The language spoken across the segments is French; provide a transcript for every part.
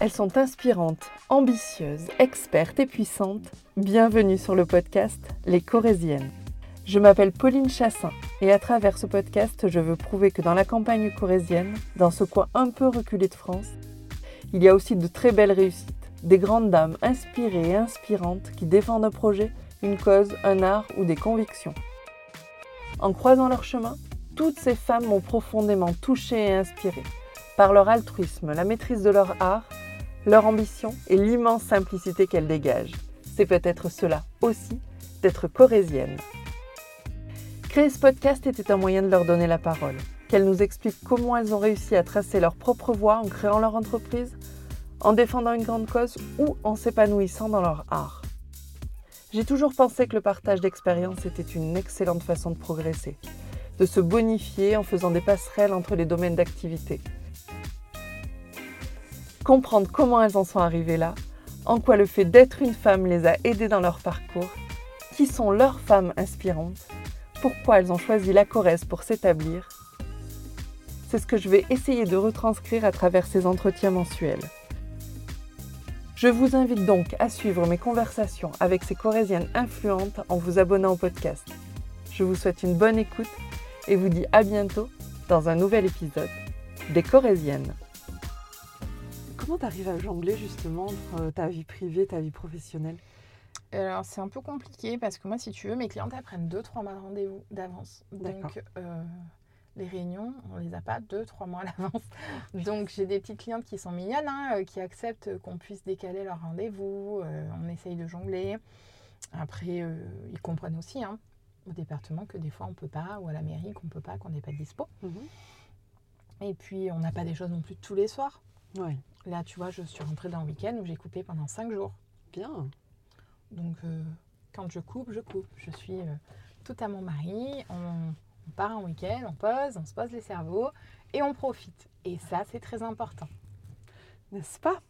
Elles sont inspirantes, ambitieuses, expertes et puissantes. Bienvenue sur le podcast Les Corésiennes. Je m'appelle Pauline Chassin et à travers ce podcast, je veux prouver que dans la campagne corésienne, dans ce coin un peu reculé de France, il y a aussi de très belles réussites, des grandes dames inspirées et inspirantes qui défendent un projet, une cause, un art ou des convictions. En croisant leur chemin, toutes ces femmes m'ont profondément touchée et inspirée par leur altruisme, la maîtrise de leur art leur ambition et l'immense simplicité qu'elles dégagent. C'est peut-être cela aussi d'être corésienne. Créer ce podcast était un moyen de leur donner la parole, qu'elles nous expliquent comment elles ont réussi à tracer leur propre voie en créant leur entreprise, en défendant une grande cause ou en s'épanouissant dans leur art. J'ai toujours pensé que le partage d'expériences était une excellente façon de progresser, de se bonifier en faisant des passerelles entre les domaines d'activité, comprendre comment elles en sont arrivées là, en quoi le fait d'être une femme les a aidées dans leur parcours, qui sont leurs femmes inspirantes, pourquoi elles ont choisi la Corrèze pour s'établir. C'est ce que je vais essayer de retranscrire à travers ces entretiens mensuels. Je vous invite donc à suivre mes conversations avec ces Corésiennes influentes en vous abonnant au podcast. Je vous souhaite une bonne écoute et vous dis à bientôt dans un nouvel épisode des Corésiennes. Comment tu arrives à jongler justement entre euh, ta vie privée et ta vie professionnelle? Alors c'est un peu compliqué parce que moi si tu veux mes clientes elles prennent 2-3 mois de rendez-vous d'avance. Donc euh, les réunions on les a pas 2-3 mois à l'avance. Donc j'ai des petites clientes qui sont mignonnes, hein, euh, qui acceptent qu'on puisse décaler leur rendez-vous. on essaye de jongler. Après ils comprennent aussi hein, au département que des fois on peut pas ou à la mairie qu'on peut pas, qu'on n'est pas dispo. Mhm. Et puis on n'a pas des choses non plus tous les soirs. Ouais. Là, tu vois, je suis rentrée dans le week-end où j'ai coupé pendant 5 jours. Bien. Donc, euh, quand je coupe, je coupe. Je suis euh, tout à mon mari. On, part en week-end, on pose, on se pose les cerveaux et on profite. Et ça, c'est très important. N'est-ce pas?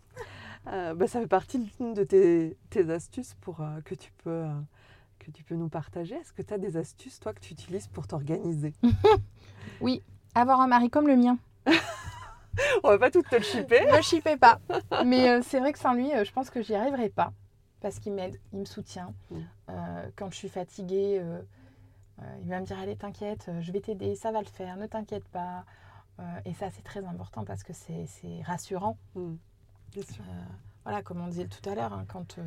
Euh, bah, Ça fait partie de tes, tes astuces pour, que, tu peux, que tu peux nous partager. Est-ce que tu as des astuces, toi, que tu utilises pour t'organiser? Oui, avoir un mari comme le mien. On va pas tout te le chipper. Ne chippez pas. Mais euh, c'est vrai que sans lui, euh, je pense que j'y arriverai pas. Parce qu'il m'aide, il me soutient. Mm. Euh, quand je suis fatiguée, il va me dire Allez, t'inquiète, je vais t'aider, ça va le faire, ne t'inquiète pas. et ça, c'est très important parce que c'est rassurant. Mm. voilà, comme on disait tout à l'heure, hein, quand,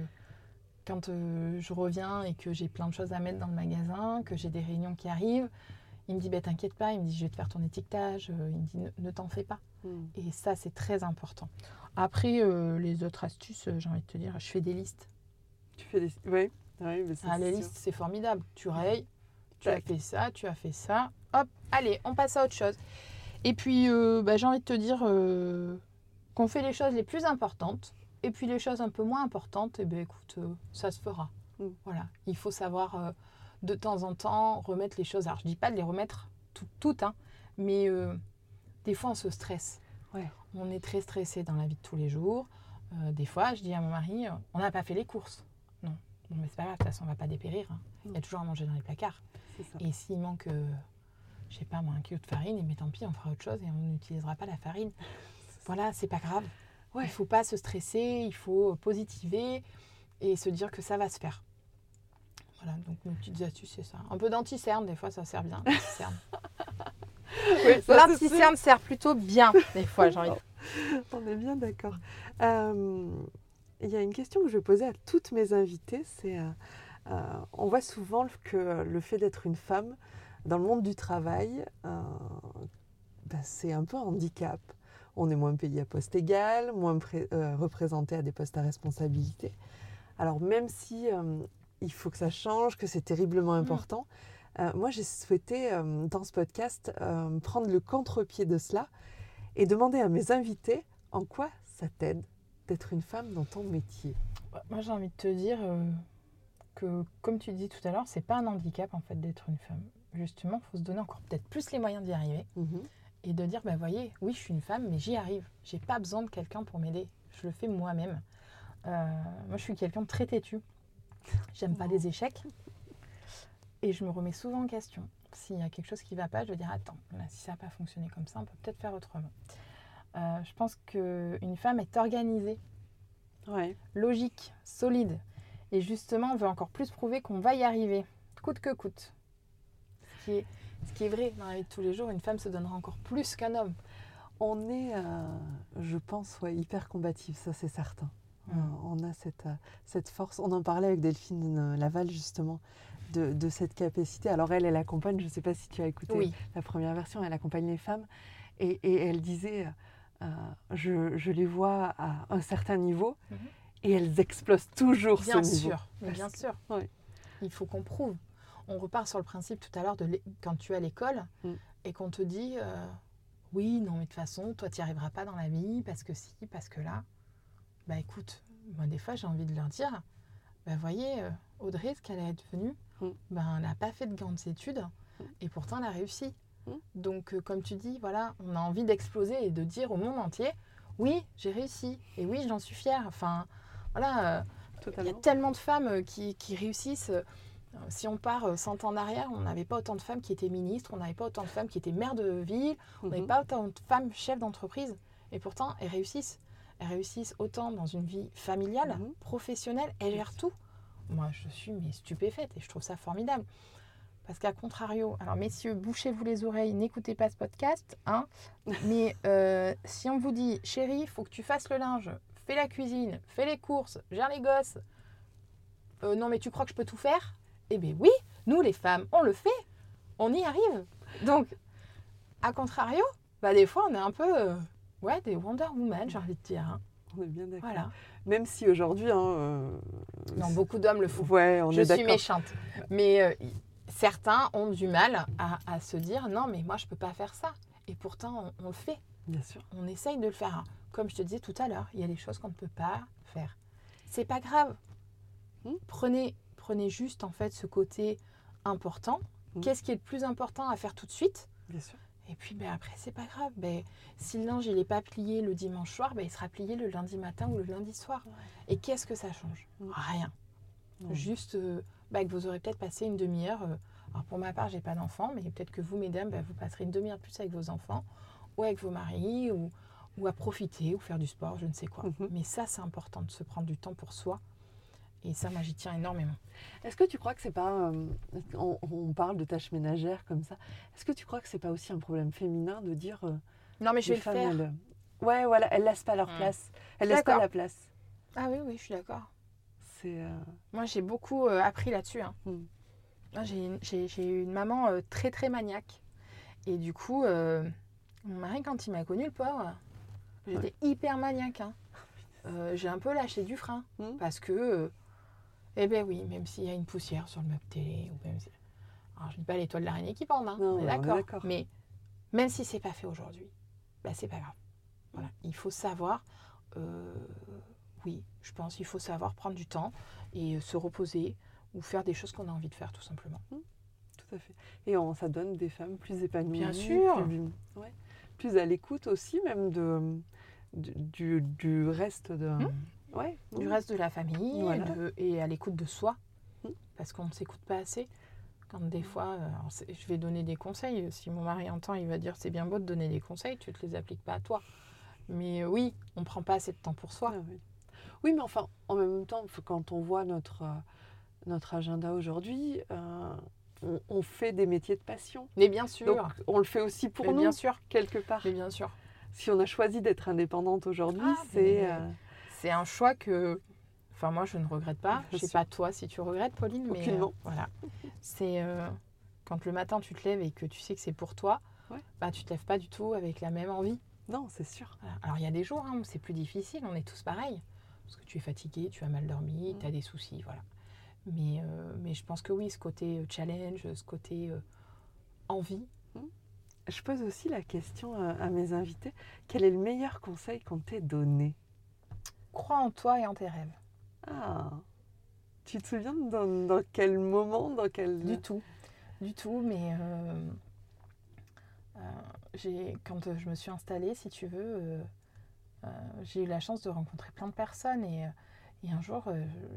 quand je reviens et que j'ai plein de choses à mettre dans le magasin, que j'ai des réunions qui arrivent, il me dit bah, T'inquiète pas, il me dit Je vais te faire ton étiquetage, il me dit Ne, t'en fais pas. Hmm. Et ça, c'est très important. Après, euh, les autres astuces, euh, j'ai envie de te dire, je fais des listes. Tu fais des Oui, oui mais ah, Les listes, c'est formidable. Tu rayes, tu as fait ça, tu as fait ça. Hop, allez, on passe à autre chose. Et puis, euh, bah, j'ai envie de te dire qu'on fait les choses les plus importantes. Et puis les choses un peu moins importantes, et eh ben écoute, ça se fera. Hmm. Voilà, il faut savoir de temps en temps remettre les choses. Alors, je dis pas de les remettre toutes, hein, mais euh, des fois, on se stresse. Ouais. On est très stressé dans la vie de tous les jours. Euh, des fois, je dis à mon mari, on n'a pas fait les courses. Non, mais c'est pas grave, de toute façon, on va pas dépérir. Hein. Il y a toujours à manger dans les placards. Et s'il manque, je euh, je sais pas moi, un kilo de farine, mais tant pis, on fera autre chose et on n'utilisera pas la farine. Voilà, c'est pas grave. Ouais. Il faut pas se stresser, il faut positiver et se dire que ça va se faire. Voilà, donc nos petites astuces, c'est ça. Un peu d'anticerne, des fois, ça sert bien. L'anticerne sert plutôt bien, des fois, j'ai envie On est bien d'accord. Euh, il y a une question que je vais poser à toutes mes invitées, c'est euh, euh, on voit souvent que le fait d'être une femme dans le monde du travail, ben, c'est un peu un handicap. On est moins payé à poste égal, moins représenté à des postes à responsabilité. Alors même si il faut que ça change, que c'est terriblement mm. important. Euh, moi, j'ai souhaité, euh, dans ce podcast, euh, prendre le contre-pied de cela et demander à mes invités en quoi ça t'aide d'être une femme dans ton métier. Moi, j'ai envie de te dire que, comme tu dis tout à l'heure, c'est pas un handicap en fait d'être une femme. Justement, il faut se donner encore peut-être plus les moyens d'y arriver mhm. et de dire, ben voyez, oui, je suis une femme, mais j'y arrive. J'ai pas besoin de quelqu'un pour m'aider. Je le fais moi-même. moi, je suis quelqu'un de très têtu. J'aime pas les échecs. Et je me remets souvent en question. S'il y a quelque chose qui ne va pas, je vais dire attends, si ça n'a pas fonctionné comme ça, on peut peut-être faire autrement. Euh, je pense qu'une femme est organisée, Ouais. logique, solide. Et justement, on veut encore plus prouver qu'on va y arriver, coûte que coûte. Ce qui est, ce qui est vrai dans la vie de tous les jours, une femme se donnera encore plus qu'un homme. On est, euh, je pense, ouais, hyper combatif, ça c'est certain. Euh, on a cette, euh, cette force. On en parlait avec Delphine euh, Laval justement de, de cette capacité. Alors elle, elle accompagne, je ne sais pas si tu as écouté Oui, la première version, elle accompagne les femmes et, et elle disait, euh, je, je les vois à un certain niveau Mhm. et elles explosent toujours bien ce niveau. sûr. mais Parce bien sûr. Il faut qu'on prouve. On repart sur le principe tout à l'heure de quand tu es à l'école Mm. et qu'on te dit euh, oui, non, mais de toute façon, toi, tu n'y arriveras pas dans la vie parce que si, parce que là. Bah écoute, moi, des fois, j'ai envie de leur dire bah voyez, euh, Audrey, ce qu'elle est devenue, Mm. ben, elle n'a pas fait de grandes études et pourtant, elle a réussi. Mm. Donc, euh, comme tu dis, voilà, on a envie d'exploser et de dire au monde entier oui, j'ai réussi et oui, j'en suis fière. Enfin, voilà. euh, il y a tellement de femmes qui, qui réussissent. Si on part euh, 100 ans en arrière, on n'avait pas autant de femmes qui étaient ministres, on n'avait pas autant de femmes qui étaient maires de ville, on n'avait Mhm. pas autant de femmes chefs d'entreprise. Et pourtant, elles réussissent. Réussissent autant dans une vie familiale, Mhm. professionnelle, elles gèrent tout. Moi, je suis mais stupéfaite et je trouve ça formidable. Parce qu'à contrario, alors messieurs, bouchez-vous les oreilles, n'écoutez pas ce podcast, hein. Mais euh, si on vous dit, chérie, il faut que tu fasses le linge, fais la cuisine, fais les courses, gère les gosses, euh, non mais tu crois que je peux tout faire? Eh bien oui, nous les femmes, on le fait, on y arrive. Donc, à contrario, bah des fois on est un peu, euh, ouais, des Wonder Woman, j'ai envie de dire. hein. On est bien d'accord. Voilà. Même si aujourd'hui, hein, euh, Non, beaucoup d'hommes le font. ouais, on je est suis méchante. Mais euh, certains ont du mal à, à se dire non, mais moi je peux pas faire ça. Et pourtant, on, on le fait. Bien sûr. On essaye de le faire. Comme je te disais tout à l'heure, il y a des choses qu'on ne peut pas faire. C'est pas grave. Hmm. Prenez, prenez juste en fait ce côté important. Hmm. Qu'est-ce qui est le plus important à faire tout de suite? Bien sûr. Et puis ben, après, c'est pas grave. Ben, si le linge il n'est pas plié le dimanche soir, ben, il sera plié le lundi matin ou le lundi soir. Et qu'est-ce que ça change? Hmm. Rien. Juste euh, bah, que vous aurez peut-être passé une demi-heure. euh, alors pour ma part, j'ai pas d'enfants, mais peut-être que vous, mesdames, bah, vous passerez une demi-heure de plus avec vos enfants, ou avec vos maris, ou, ou à profiter, ou faire du sport, je ne sais quoi. Mhm. Mais ça, c'est important de se prendre du temps pour soi. Et ça, moi, j'y tiens énormément. Est-ce que tu crois que c'est pas. euh, on, on parle de tâches ménagères comme ça. Est-ce que tu crois que c'est pas aussi un problème féminin de dire. euh, Non, mais je vais les le faire. elles, ouais, voilà, elles laissent pas leur Mm. place. Elles laissent pas la place. Ah oui, oui, je suis d'accord. C'est. euh, Moi, j'ai beaucoup euh, appris là-dessus. hein. Mm. Moi, J'ai eu une maman euh, très, très maniaque. Et du coup, euh, mon mari, quand il m'a connu, le pauvre, j'étais hyper maniaque. hein. Euh, j'ai un peu lâché du frein. Mm. Parce que, euh, eh ben oui, même s'il y a une poussière sur le meuble télé, ou même si... Alors, je dis pas les toiles d'araignée qui pendent, hein, on est d'accord. Mais même si c'est pas fait aujourd'hui, bah, c'est pas grave. Voilà. Il faut savoir, euh, oui, je pense, il faut savoir prendre du temps et euh, se reposer ou faire des choses qu'on a envie de faire, tout simplement. Tout à fait. Et on, ça donne des femmes plus épanouies. Bien sûr. Plus, ouais, plus à l'écoute aussi, même de, du, du, du reste de. Ouais. Hmm. Du reste de la famille Voilà. et, de- et à l'écoute de soi, Mm. parce qu'on ne s'écoute pas assez. Quand des fois, euh, je vais donner des conseils. Si mon mari entend, il va dire c'est bien beau de donner des conseils, tu ne te les appliques pas à toi. Mais euh, oui, on ne prend pas assez de temps pour soi. Ah oui. Oui, mais enfin, en même temps, quand on voit notre, euh, notre agenda aujourd'hui, euh, on, on fait des métiers de passion. Mais bien sûr, Donc, on le fait aussi pour mais nous, bien sûr, quelque part. mais bien sûr. Si on a choisi d'être indépendante aujourd'hui, Ah, c'est. mais- euh, C'est un choix que, enfin moi je ne regrette pas. Je Bien sais pas toi si tu regrettes, Pauline, mais euh, voilà. C'est euh, quand le matin tu te lèves et que tu sais que c'est pour toi, Ouais. bah tu te lèves pas du tout avec la même envie. Non, c'est sûr. Voilà. Alors il y a des jours hein, où c'est plus difficile, on est tous pareils. Parce que tu es fatigué, tu as mal dormi, Mm. tu as des soucis, voilà. Mais, euh, mais je pense que oui, ce côté challenge, ce côté envie, Je pose aussi la question à, à mes invités quel est le meilleur conseil qu'on t'ait donné? Crois en toi et en tes rêves. Ah Tu te souviens dans, dans quel moment dans quel... Du tout, du tout, mais euh, euh, quand euh, je me suis installée, si tu veux, euh, j'ai eu la chance de rencontrer plein de personnes et, et un jour,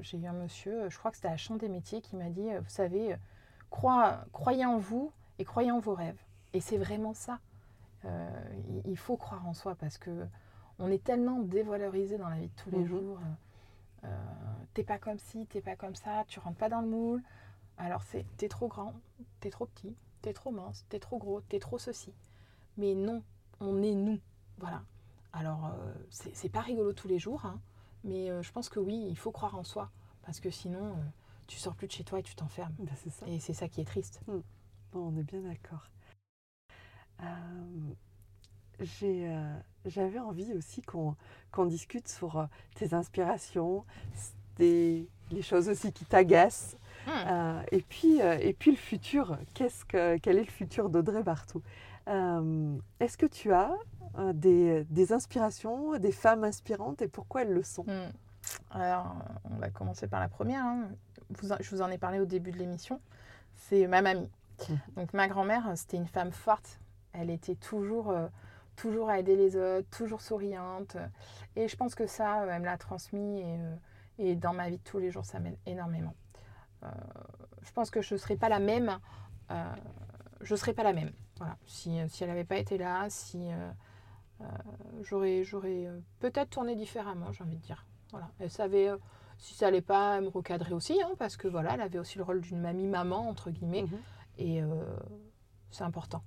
j'ai eu un monsieur, je crois que c'était à la Chambre des métiers, qui m'a dit, vous savez, crois- croyez en vous et croyez en vos rêves. Et c'est vraiment ça. Il faut croire en soi parce que on est tellement dévalorisé dans la vie de tous les Mhm. jours. Euh, euh, t'es pas comme ci, t'es pas comme ça, tu rentres pas dans le moule. Alors c'est t'es trop grand, t'es trop petit, t'es trop mince, t'es trop gros, t'es trop ceci. Mais non, on est nous. Voilà. Alors euh, c'est c'est pas rigolo tous les jours, hein, mais euh, je pense que oui, il faut croire en soi. Parce que sinon, tu sors plus de chez toi et tu t'enfermes. Ben, c'est ça. Et c'est ça qui est triste. Bon, on est bien d'accord. J'ai, euh, j'avais envie aussi qu'on, qu'on discute sur euh, tes inspirations, des, les choses aussi qui t'agacent, euh, et, puis, euh, et puis le futur. Qu'est-ce que, quel est le futur d'Audrey Bartou Est-ce que tu as des, des inspirations, des femmes inspirantes, et pourquoi elles le sont? Hmm. Alors, on va commencer par la première. hein. Vous je vous en ai parlé au début de l'émission. C'est ma mamie. Mhm. Donc, ma grand-mère, c'était une femme forte. Elle était toujours, euh, toujours à aider les autres, toujours souriante. Et je pense que ça, euh, elle me l'a transmis. Et, euh, et dans ma vie de tous les jours, ça m'aide énormément. Euh, je pense que je ne serais pas la même. euh, je ne serais pas la même. Voilà. Si, si elle n'avait pas été là, si euh, j'aurais, j'aurais peut-être tourné différemment, j'ai envie de dire. Voilà. Elle savait si ça allait pas me recadrer aussi, hein, parce que voilà, elle avait aussi le rôle d'une mamie-maman, entre guillemets, Mhm. et c'est important.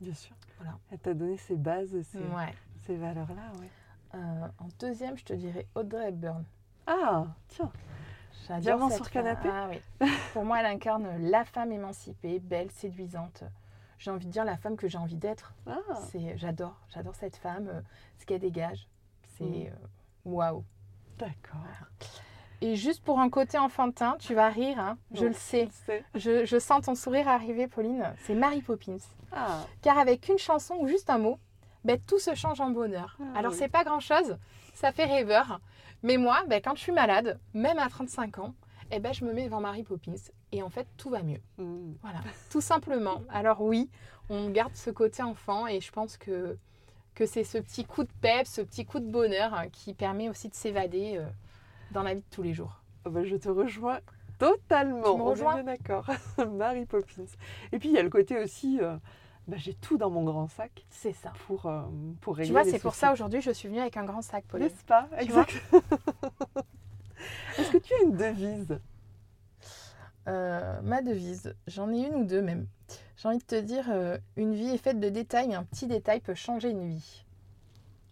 Bien sûr. Voilà. Elle t'a donné ces bases, Ouais. ces valeurs-là. ouais. Euh, en deuxième, je te dirais Audrey Hepburn. Ah, tiens. J'adore Diamant cette sur canapé Ah oui. Pour moi, elle incarne la femme émancipée, belle, séduisante. J'ai envie de dire la femme que j'ai envie d'être. Ah, C'est, j'adore, j'adore cette femme, euh, ce qu'elle dégage. C'est Mm. euh, waouh. d'accord. Et juste pour un côté enfantin, tu vas rire, hein, je Non, le sais. Je, je sens ton sourire arriver, Pauline. C'est Mary Poppins. Ah, Car avec une chanson ou juste un mot, ben, tout se change en bonheur. Ah Alors oui. c'est pas grand chose, ça fait rêveur. Mais moi, ben, quand je suis malade, même à 35 ans, eh ben, je me mets devant Mary Poppins et en fait tout va mieux. hmm. Voilà, tout simplement. Alors oui, on garde ce côté enfant et je pense que, que c'est ce petit coup de pep, ce petit coup de bonheur euh, qui permet aussi de s'évader euh, dans la vie de tous les jours. Bah, je te rejoins totalement. Tu me rejoins? bien d'accord. Mary Poppins. Et puis il y a le côté aussi, euh, bah, j'ai tout dans mon grand sac C'est ça. pour, euh, pour Tu régler vois, les c'est pour ça aujourd'hui je suis venue avec un grand sac, Pauline. N'est-ce pas? Tu vois? Exact. Est-ce que tu as une devise? Euh, ma devise, j'en ai une ou deux même. J'ai envie de te dire, euh, une vie est faite de détails, un petit détail peut changer une vie.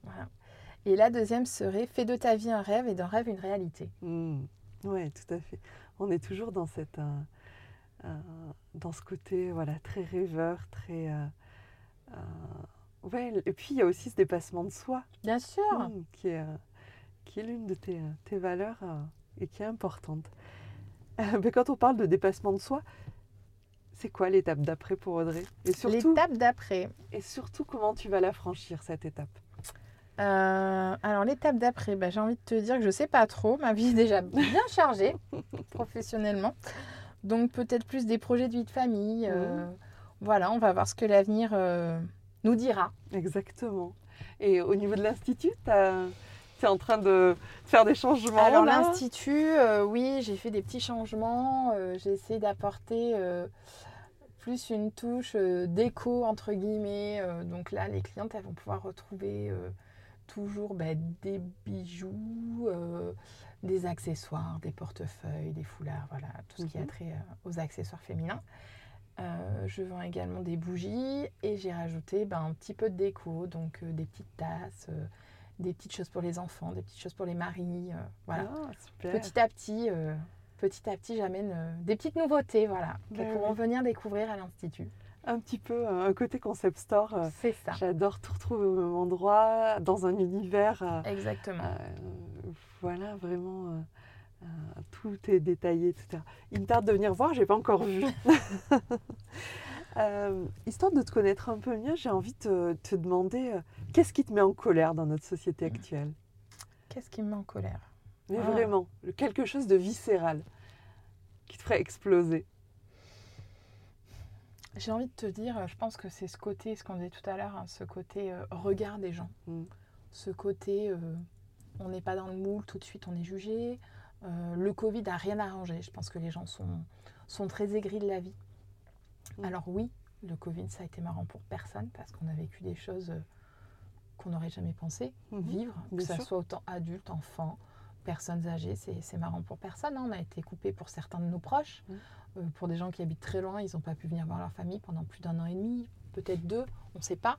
Voilà. Et la deuxième serait, fais de ta vie un rêve et d'un rêve une réalité. Oui, tout à fait. On est toujours dans cette, euh, euh, dans ce côté, voilà, très rêveur, très. euh, ouais, et puis il y a aussi ce dépassement de soi. Bien sûr. Mm, qui est, qui est l'une de tes, tes valeurs et qui est importante. Mais quand on parle de dépassement de soi, c'est quoi l'étape d'après pour Audrey? Et surtout, L'étape d'après. et surtout, comment tu vas la franchir, cette étape? Euh, alors l'étape d'après, bah, j'ai envie de te dire que je sais pas trop. Ma vie est déjà bien chargée professionnellement. Donc peut-être plus des projets de vie de famille. euh, Voilà, on va voir ce que l'avenir euh, nous dira. Exactement. Et au niveau de l'Institut, tu es en train de faire des changements Alors l'institut, oui, j'ai fait des petits changements. j'ai essayé d'apporter plus une touche déco entre guillemets. donc là, les clientes, elles vont pouvoir retrouver toujours bah, des bijoux, euh, des accessoires, des portefeuilles, des foulards, voilà, tout ce qui a Mhm. trait euh, aux accessoires féminins. Euh, je vends également des bougies et j'ai rajouté ben, un petit peu de déco, donc des petites tasses, des petites choses pour les enfants, des petites choses pour les maris. voilà. Ah, super. Petit à petit, petit à petit, j'amène des petites nouveautés, voilà, Ben pourront oui. venir découvrir à l'institut. Un petit peu euh, un côté concept store. euh, C'est ça, J'adore tout retrouver au même endroit, dans un univers. euh, exactement. euh, voilà, vraiment, euh, euh, tout est détaillé, etc. Il me tarde de venir voir, j'ai pas encore vu. Histoire de te connaître un peu mieux, j'ai envie de te, te demander qu'est-ce qui te met en colère dans notre société actuelle? Qu'est-ce qui me met en colère? Mais Ah. vraiment, quelque chose de viscéral qui te ferait exploser. J'ai envie de te dire, je pense que c'est ce côté, ce qu'on disait tout à l'heure, hein, ce côté euh, regard des gens. Mm. Ce côté, euh, on n'est pas dans le moule, tout de suite on est jugé. Euh, le Covid n'a rien arrangé. Je pense que les gens sont, sont très aigris de la vie. Mm. Alors oui, le Covid, ça a été marrant pour personne parce qu'on a vécu des choses euh, qu'on n'aurait jamais pensé Mhm. vivre, que ce sûr. soit autant adultes, enfants, personnes âgées. C'est marrant pour personne. hein. On a été coupé pour certains de nos proches. Mhm. Euh, pour des gens qui habitent très loin, ils n'ont pas pu venir voir leur famille pendant plus d'un an et demi, peut-être deux, on ne sait pas.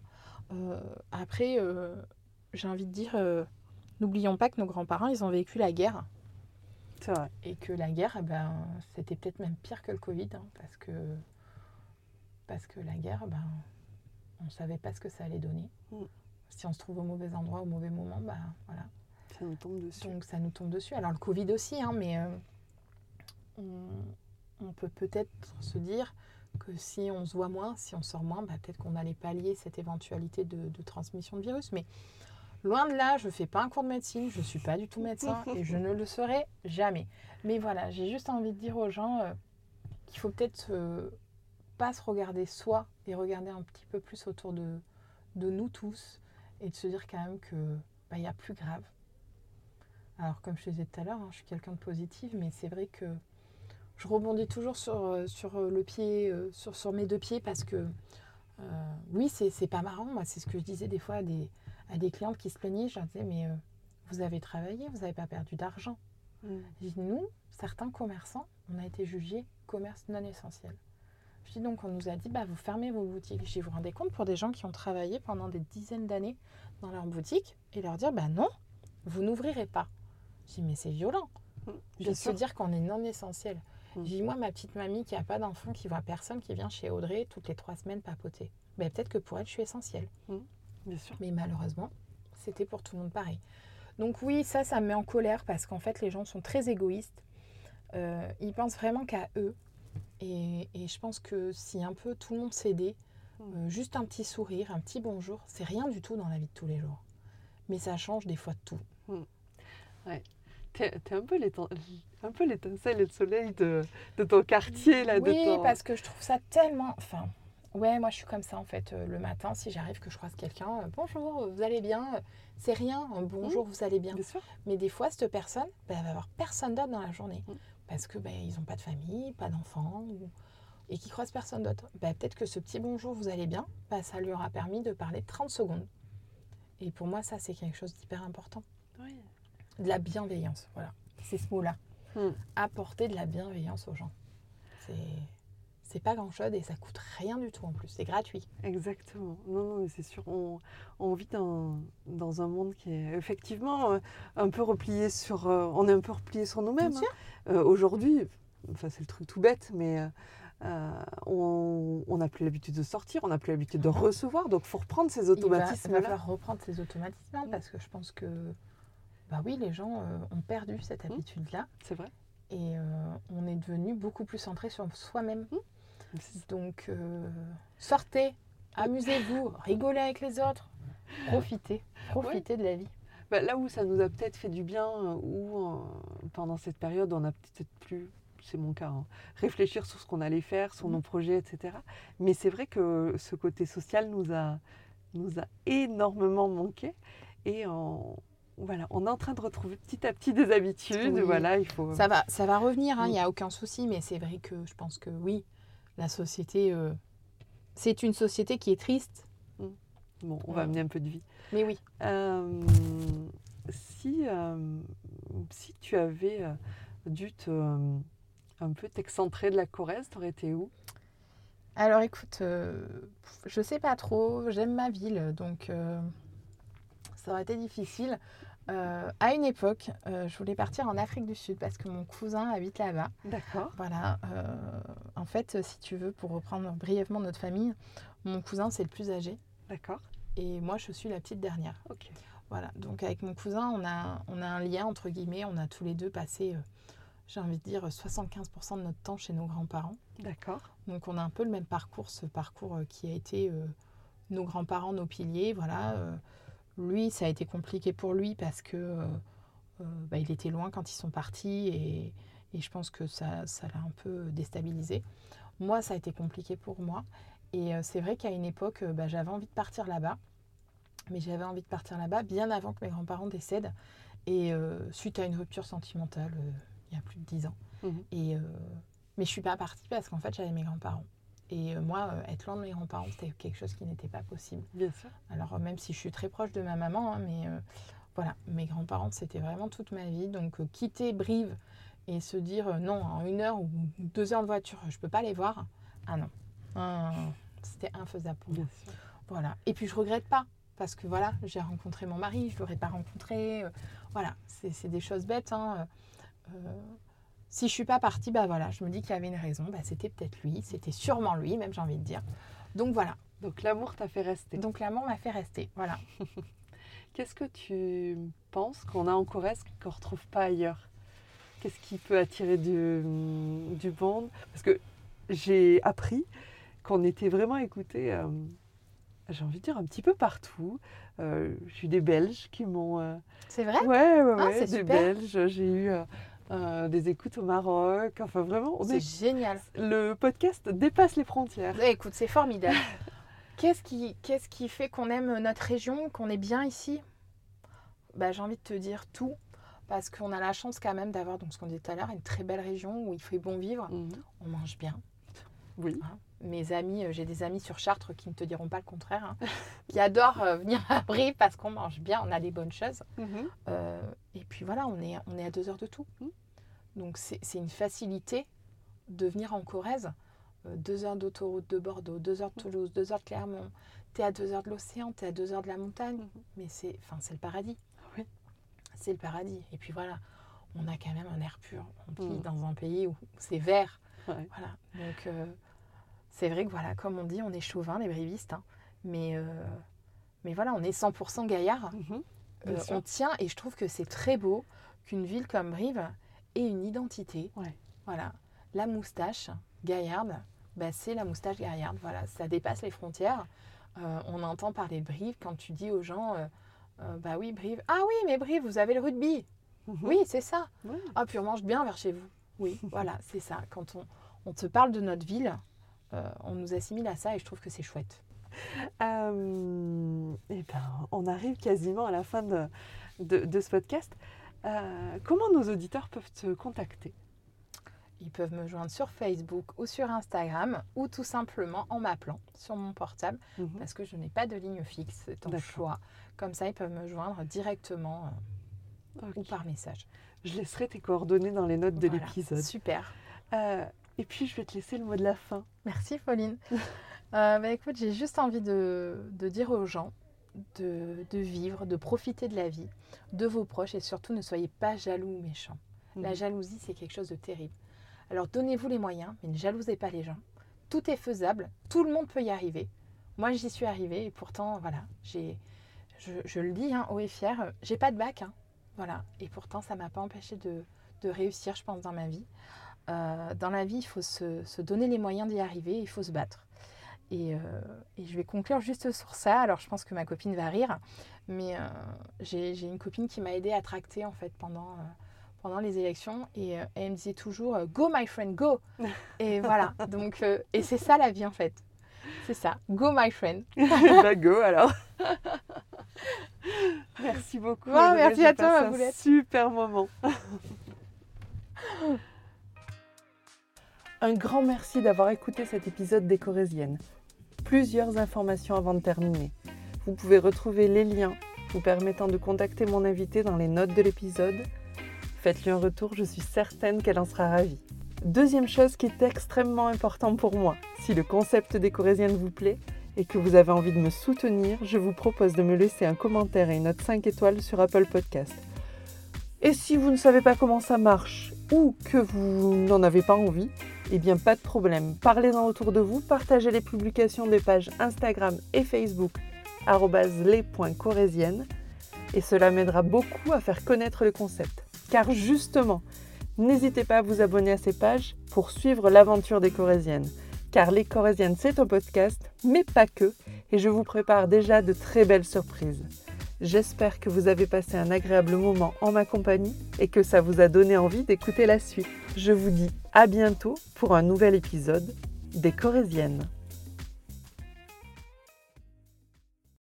Euh, après, euh, j'ai envie de dire, n'oublions pas que nos grands-parents, ils ont vécu la guerre C'est vrai. et que la guerre, eh ben, c'était peut-être même pire que le Covid, hein, parce, que, parce que la guerre, ben, on ne savait pas ce que ça allait donner. Mm. Si on se trouve au mauvais endroit, au mauvais moment, ben, voilà. Ça nous tombe dessus. Donc ça nous tombe dessus. Alors le Covid aussi, hein, mais euh, on, peut peut-être se dire que si on se voit moins, si on sort moins, bah, peut-être qu'on allait pallier cette éventualité de, transmission de virus. Mais loin de là, je ne fais pas un cours de médecine, je ne suis pas du tout médecin et je ne le serai jamais. Mais voilà, j'ai juste envie de dire aux gens euh, qu'il faut peut-être pas se regarder soi et regarder un petit peu plus autour de, nous tous et de se dire quand même que bah, il y a plus grave. Alors, comme je te disais tout à l'heure, hein, je suis quelqu'un de positif, mais c'est vrai que je rebondis toujours sur, euh, sur euh, le pied, euh, sur, sur mes deux pieds, parce que euh, oui, c'est pas marrant. Moi, c'est ce que je disais des fois à des, à des clientes qui se plaignaient. Je leur disais, mais euh, vous avez travaillé, vous n'avez pas perdu d'argent. Mm. Je dis, nous, certains commerçants, on a été jugés commerce non essentiel. Je dis donc, on nous a dit, bah, vous fermez vos boutiques. Je dis, vous rendez compte pour des gens qui ont travaillé pendant des dizaines d'années dans leur boutique et leur dire, bah non, vous n'ouvrirez pas. Je dis, mais c'est violent. Bien de se sûr. dire qu'on est non essentiel. Mm. Je dis, moi, ma petite mamie qui n'a pas d'enfant, qui voit personne, qui vient chez Audrey toutes les trois semaines papoter. Ben, peut-être que pour elle, je suis essentielle. Bien sûr. Mais malheureusement, c'était pour tout le monde pareil. Donc oui, ça, ça me met en colère parce qu'en fait, les gens sont très égoïstes. Euh, ils pensent vraiment qu'à eux. Et, et je pense que si un peu tout le monde s'aidait, euh, juste un petit sourire, un petit bonjour, c'est rien du tout dans la vie de tous les jours. Mais ça change des fois tout. T'es t'es un peu l'éten- un peu l'étincelle et le soleil de, de ton quartier, là, de oui, ton- parce que je trouve ça tellement. Enfin, ouais, moi je suis comme ça en fait. Euh, le matin, si j'arrive que je croise quelqu'un, euh, bonjour, vous allez bien Euh, C'est rien, un bonjour, vous allez bien. Bien sûr. Mais des fois, cette personne, bah, elle va avoir personne d'autre dans la journée. Mm. Parce que bah, ils n'ont pas de famille, pas d'enfants, ou- et qui croisent personne d'autre. Bah, Peut-être que ce petit bonjour, vous allez bien, bah, ça lui aura permis de parler 30 secondes. Et pour moi, ça, c'est quelque chose d'hyper important. Oui. De la bienveillance, voilà. C'est ce mot-là. Mm. Apporter de la bienveillance aux gens. C'est. C'est pas grand chose et ça coûte rien du tout en plus. C'est gratuit. Exactement. Non, non, mais c'est sûr. On, on vit dans, dans un monde qui est effectivement euh, un peu replié sur. euh, on est un peu replié sur nous-mêmes. Hein. Euh, Aujourd'hui, enfin, c'est le truc tout bête, mais euh, on n'a plus l'habitude de sortir, on n'a plus l'habitude de recevoir, donc il faut reprendre ces Il va, il va falloir reprendre ces automatismes Mm. parce que je pense que. Bah oui, les gens euh, ont perdu cette Mm. habitude-là. C'est vrai. Et euh, on est devenu beaucoup plus centré sur soi-même. C'est- Donc, euh, sortez, amusez-vous, rigolez avec les autres, profitez, profitez de la vie. Bah, là où ça nous a peut-être fait du bien, ou euh, pendant cette période, on a peut-être plus, c'est mon cas, hein, réfléchir sur ce qu'on allait faire, sur Mhm. nos projets, etc. Mais c'est vrai que ce côté social nous a, nous a énormément manqué. Et on, voilà, on est en train de retrouver petit à petit des habitudes. Oui. Voilà, il faut. Ça va, ça va revenir, il Mm. n'y a aucun souci, mais c'est vrai que je pense que oui, la société, euh, c'est une société qui est triste, Bon, on Ouais. va amener un peu de vie. mais oui. Euh, si, euh, si tu avais dû te, un peu t'excentrer de la Corrèze, t'aurais été où? Alors écoute, je sais pas trop, j'aime ma ville, donc ça aurait été difficile. Euh, à une époque, euh, je voulais partir en Afrique du Sud parce que mon cousin habite là-bas. D'accord. Voilà. euh, en fait, si tu veux, pour reprendre brièvement notre famille, mon cousin c'est le plus âgé D'accord. et moi je suis la petite dernière. Ok. Voilà. Donc avec mon cousin, on a, on a un lien entre guillemets. On a tous les deux passé, j'ai envie de dire, 75% de notre temps chez nos grands-parents. D'accord. Donc on a un peu le même parcours, ce parcours qui a été nos grands-parents, nos piliers. Voilà. Lui, ça a été compliqué pour lui parce que euh, euh, bah, il était loin quand ils sont partis et, et je pense que ça, ça l'a un peu déstabilisé. Moi, ça a été compliqué pour moi. Et euh, c'est vrai qu'à une époque, bah, j'avais envie de partir là-bas. Mais j'avais envie de partir là-bas bien avant que mes grands-parents décèdent. Et euh, suite à une rupture sentimentale, euh, il y a plus de dix ans. Mhm. Et, euh, mais je suis pas partie parce qu'en fait, j'avais mes grands-parents. Et euh, moi, euh, être loin de mes grands-parents, c'était quelque chose qui n'était pas possible. Bien sûr. Alors, euh, même si je suis très proche de ma maman, hein, mais euh, voilà, mes grands-parents, c'était vraiment toute ma vie. Donc, euh, quitter Brive et se dire euh, non, en une heure ou deux heures de voiture, je peux pas les voir. Ah non, Ah, c'était infaisable pour moi. Voilà. Et puis, je regrette pas. Parce que voilà, j'ai rencontré mon mari, je ne l'aurais pas rencontré. voilà, c'est c'est des choses bêtes. hein. Euh, si je suis pas partie, bah voilà, je me dis qu'il y avait une raison. Bah, c'était peut-être lui, c'était sûrement lui, même j'ai envie de dire. Donc voilà. Donc l'amour t'a fait rester. Donc l'amour m'a fait rester. Voilà. Qu'est-ce que tu penses qu'on a en Corrèze qu'on ne retrouve pas ailleurs? Qu'est-ce qui peut attirer du, du monde? Parce que j'ai appris qu'on était vraiment écoutés, euh, j'ai envie de dire, un petit peu partout. Euh, J'ai eu des Belges qui m'ont... euh, C'est vrai? Ouais, ouais, Ah, ouais, c'est des super. Belges. J'ai eu euh, des écoutes au Maroc. Enfin, vraiment, on C'est est- génial. le podcast dépasse les frontières. Eh, écoute, c'est formidable. Qu'est-ce qui, qu'est-ce qui fait qu'on aime notre région, qu'on est bien ici? Bah, J'ai envie de te dire tout. Parce qu'on a la chance quand même d'avoir, donc ce qu'on disait tout à l'heure, une très belle région où il fait bon vivre. Mhm. On mange bien. Oui. Mes amis, euh, j'ai des amis sur Chartres qui ne te diront pas le contraire, hein, qui adorent euh, venir à Brie parce qu'on mange bien, on a des bonnes choses. Mhm. Euh, et puis voilà, on est, on est à deux heures de tout. Mhm. Donc c'est une facilité de venir en Corrèze. Euh, deux heures d'autoroute de Bordeaux, deux heures de Toulouse, deux heures de Clermont. Tu es à deux heures de l'océan, tu es à deux heures de la montagne. Mhm. Mais c'est enfin, c'est le paradis. Oui. C'est le paradis. Et puis voilà, on a quand même un air pur. On vit Mhm. dans un pays où c'est vert. Ouais. Voilà. Donc c'est vrai que voilà, comme on dit, on est chauvin, les brivistes. hein. Mais, euh, mais voilà, on est 100% gaillard. Mhm. Euh, on tient et je trouve que c'est très beau qu'une ville comme Brive ait une identité. Ouais. Voilà. La moustache gaillarde, bah, c'est la moustache gaillarde. Voilà, ça dépasse les frontières. Euh, on entend parler de Brive quand tu dis aux gens Bah oui, Brive. Ah oui, mais Brive, vous avez le rugby. Mhm. Oui, c'est ça. Ouais. Ah, puis on mange bien vers chez vous. Oui, voilà, c'est ça. Quand on, on te parle de notre ville, on nous assimile à ça et je trouve que c'est chouette. Euh, eh ben, on arrive quasiment à la fin de, de- de ce podcast. Euh, comment nos auditeurs peuvent te contacter? Ils peuvent me joindre sur Facebook ou sur Instagram ou tout simplement en m'appelant sur mon portable Mhm. parce que je n'ai pas de ligne fixe, c'est un choix. Comme ça, ils peuvent me joindre directement euh, ou par message. Je laisserai tes coordonnées dans les notes de Voilà. l'épisode. Super. Et puis, je vais te laisser le mot de la fin. Merci Pauline. Euh, bah, écoute, j'ai juste envie de, de dire aux gens de, de vivre, de profiter de la vie, de vos proches et surtout ne soyez pas jaloux ou méchants. La Mhm. jalousie, c'est quelque chose de terrible. Alors donnez-vous les moyens, mais ne jalousez pas les gens. Tout est faisable, tout le monde peut y arriver. Moi, j'y suis arrivée et pourtant, voilà, j'ai, je, je le dis hein, haut et fier, j'ai pas de bac, hein, voilà. Et pourtant, ça m'a pas empêché de, de réussir, je pense, dans ma vie. Euh, dans la vie, il faut se, se donner les moyens d'y arriver, il faut se battre. Et, euh, et je vais conclure juste sur ça. Alors, je pense que ma copine va rire, mais euh, j'ai une copine qui m'a aidée à tracter en fait pendant, euh, pendant les élections et elle me disait toujours Go, my friend, go Et voilà. Donc, et c'est ça la vie en fait. C'est ça. Go, my friend. bah, go alors. merci beaucoup. Ouais, merci à toi, ma super moment. Un grand merci d'avoir écouté cet épisode des Corésiennes. Plusieurs informations avant de terminer. Vous pouvez retrouver les liens vous permettant de contacter mon invité dans les notes de l'épisode. Faites-lui un retour, je suis certaine qu'elle en sera ravie. Deuxième chose qui est extrêmement important pour moi, si le concept des Corésiennes vous plaît et que vous avez envie de me soutenir, je vous propose de me laisser un commentaire et une note 5 étoiles sur Apple Podcast. Et si vous ne savez pas comment ça marche ou que vous n'en avez pas envie, eh bien pas de problème. Parlez-en autour de vous, partagez les publications des pages Instagram et Facebook les.corésiennes et cela m'aidera beaucoup à faire connaître le concept. Car justement, n'hésitez pas à vous abonner à ces pages pour suivre l'aventure des Corésiennes. Car Les Corésiennes, c'est un podcast, mais pas que, et je vous prépare déjà de très belles surprises. J'espère que vous avez passé un agréable moment en ma compagnie et que ça vous a donné envie d'écouter la suite. Je vous dis à bientôt pour un nouvel épisode des Corésiennes.